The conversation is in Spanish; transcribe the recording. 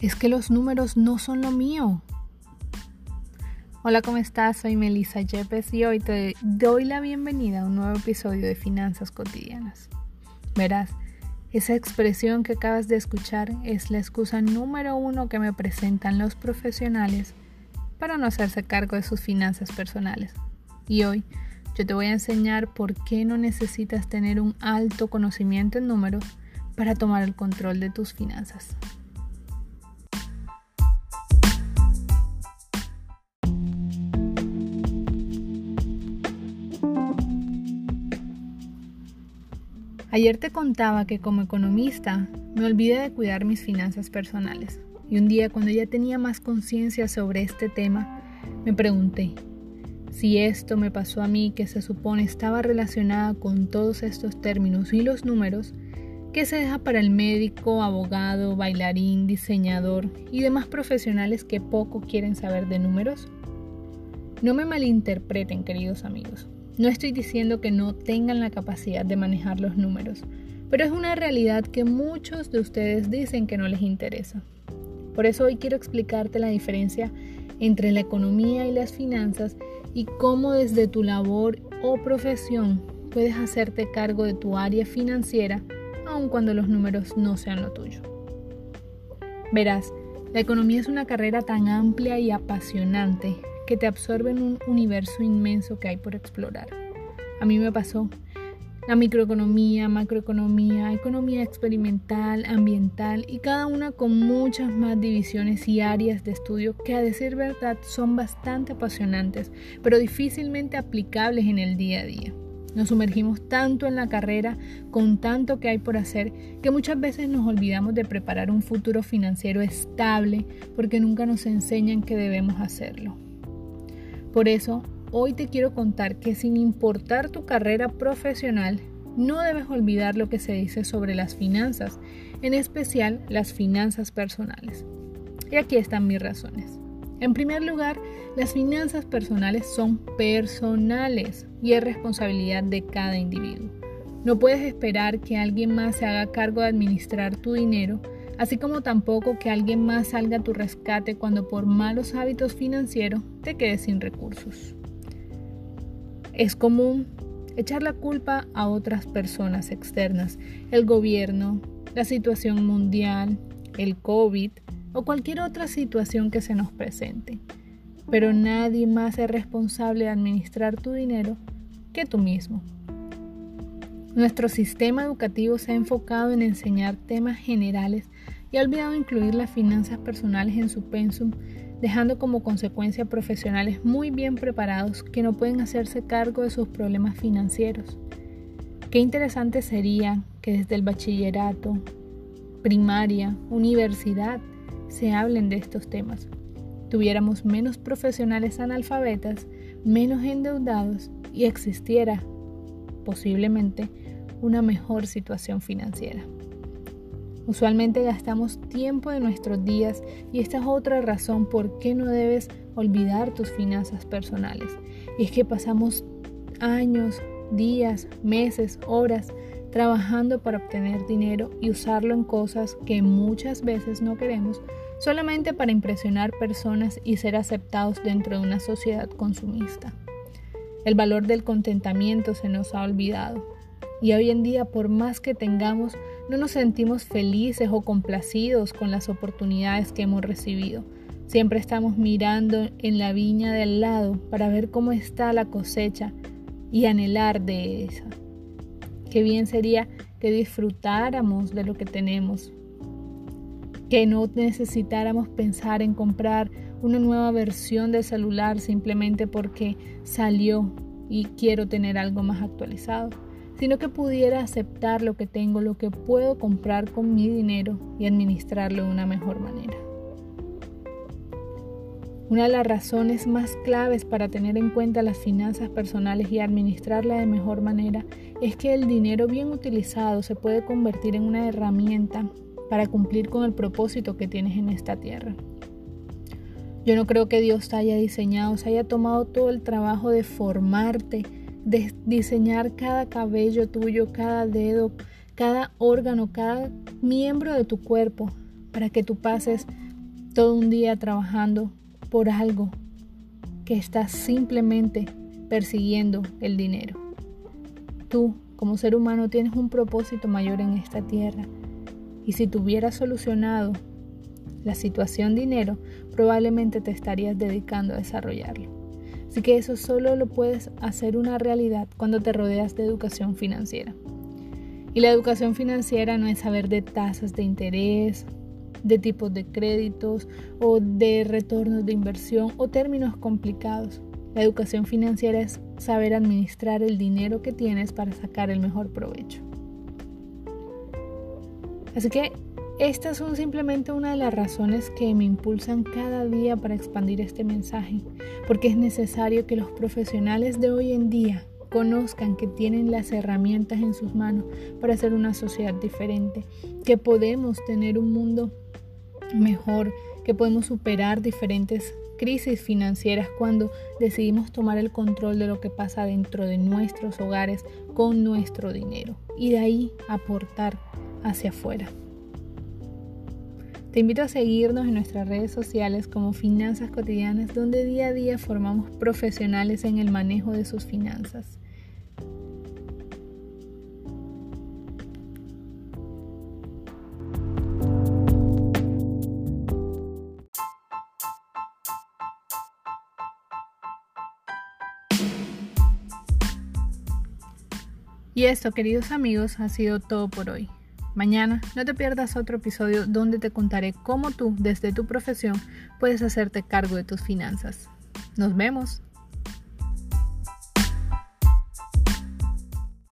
Es que los números no son lo mío. Hola, ¿cómo estás? Soy Melissa Yepes y hoy te doy la bienvenida a un nuevo episodio de Finanzas Cotidianas. Verás, esa expresión que acabas de escuchar es la excusa número uno que me presentan los profesionales para no hacerse cargo de sus finanzas personales. Y hoy yo te voy a enseñar por qué no necesitas tener un alto conocimiento en números para tomar el control de tus finanzas. Ayer te contaba que como economista me olvidé de cuidar mis finanzas personales y un día cuando ya tenía más conciencia sobre este tema, me pregunté, si esto me pasó a mí que se supone estaba relacionada con todos estos términos y los números, ¿qué se deja para el médico, abogado, bailarín, diseñador y demás profesionales que poco quieren saber de números? No me malinterpreten, queridos amigos. No estoy diciendo que no tengan la capacidad de manejar los números, pero es una realidad que muchos de ustedes dicen que no les interesa. Por eso hoy quiero explicarte la diferencia entre la economía y las finanzas y cómo desde tu labor o profesión puedes hacerte cargo de tu área financiera aun cuando los números no sean lo tuyo. Verás, la economía es una carrera tan amplia y apasionante que te absorben un universo inmenso que hay por explorar. A mí me pasó. La microeconomía, macroeconomía, economía experimental, ambiental y cada una con muchas más divisiones y áreas de estudio que a decir verdad son bastante apasionantes, pero difícilmente aplicables en el día a día. Nos sumergimos tanto en la carrera, con tanto que hay por hacer, que muchas veces nos olvidamos de preparar un futuro financiero estable porque nunca nos enseñan que debemos hacerlo. Por eso, hoy te quiero contar que sin importar tu carrera profesional, no debes olvidar lo que se dice sobre las finanzas, en especial las finanzas personales. Y aquí están mis razones. En primer lugar, las finanzas personales son personales y es responsabilidad de cada individuo. No puedes esperar que alguien más se haga cargo de administrar tu dinero así como tampoco que alguien más salga a tu rescate cuando por malos hábitos financieros te quedes sin recursos. Es común echar la culpa a otras personas externas, el gobierno, la situación mundial, el COVID o cualquier otra situación que se nos presente. Pero nadie más es responsable de administrar tu dinero que tú mismo. Nuestro sistema educativo se ha enfocado en enseñar temas generales y ha olvidado incluir las finanzas personales en su pensum, dejando como consecuencia profesionales muy bien preparados que no pueden hacerse cargo de sus problemas financieros. Qué interesante sería que desde el bachillerato, primaria, universidad, se hablen de estos temas. Tuviéramos menos profesionales analfabetas, menos endeudados y existiera, posiblemente, una mejor situación financiera. Usualmente gastamos tiempo de nuestros días y esta es otra razón por qué no debes olvidar tus finanzas personales. Es que pasamos años, días, meses, horas trabajando para obtener dinero y usarlo en cosas que muchas veces no queremos solamente para impresionar personas y ser aceptados dentro de una sociedad consumista. El valor del contentamiento se nos ha olvidado y hoy en día, por más que tengamos, no nos sentimos felices o complacidos con las oportunidades que hemos recibido. Siempre estamos mirando en la viña del lado para ver cómo está la cosecha y anhelar de esa. Qué bien sería que disfrutáramos de lo que tenemos, que no necesitáramos pensar en comprar una nueva versión del celular simplemente porque salió y quiero tener algo más actualizado sino que pudiera aceptar lo que tengo, lo que puedo comprar con mi dinero y administrarlo de una mejor manera. Una de las razones más claves para tener en cuenta las finanzas personales y administrarla de mejor manera es que el dinero bien utilizado se puede convertir en una herramienta para cumplir con el propósito que tienes en esta tierra. Yo no creo que Dios te haya diseñado, se haya tomado todo el trabajo de formarte, de diseñar cada cabello tuyo, cada dedo, cada órgano, cada miembro de tu cuerpo, para que tú pases todo un día trabajando por algo que estás simplemente persiguiendo el dinero. Tú, como ser humano, tienes un propósito mayor en esta tierra. Y si tuvieras solucionado la situación dinero, probablemente te estarías dedicando a desarrollarlo. Así que eso solo lo puedes hacer una realidad cuando te rodeas de educación financiera. Y la educación financiera no es saber de tasas de interés, de tipos de créditos o de retornos de inversión o términos complicados. La educación financiera es saber administrar el dinero que tienes para sacar el mejor provecho. Así que estas son simplemente una de las razones que me impulsan cada día para expandir este mensaje, porque es necesario que los profesionales de hoy en día conozcan que tienen las herramientas en sus manos para hacer una sociedad diferente, que podemos tener un mundo mejor, que podemos superar diferentes crisis financieras cuando decidimos tomar el control de lo que pasa dentro de nuestros hogares con nuestro dinero y de ahí aportar hacia afuera. Te invito a seguirnos en nuestras redes sociales como Finanzas Cotidianas, donde día a día formamos profesionales en el manejo de sus finanzas. Y esto, queridos amigos, ha sido todo por hoy. Mañana no te pierdas otro episodio donde te contaré cómo tú, desde tu profesión, puedes hacerte cargo de tus finanzas. Nos vemos.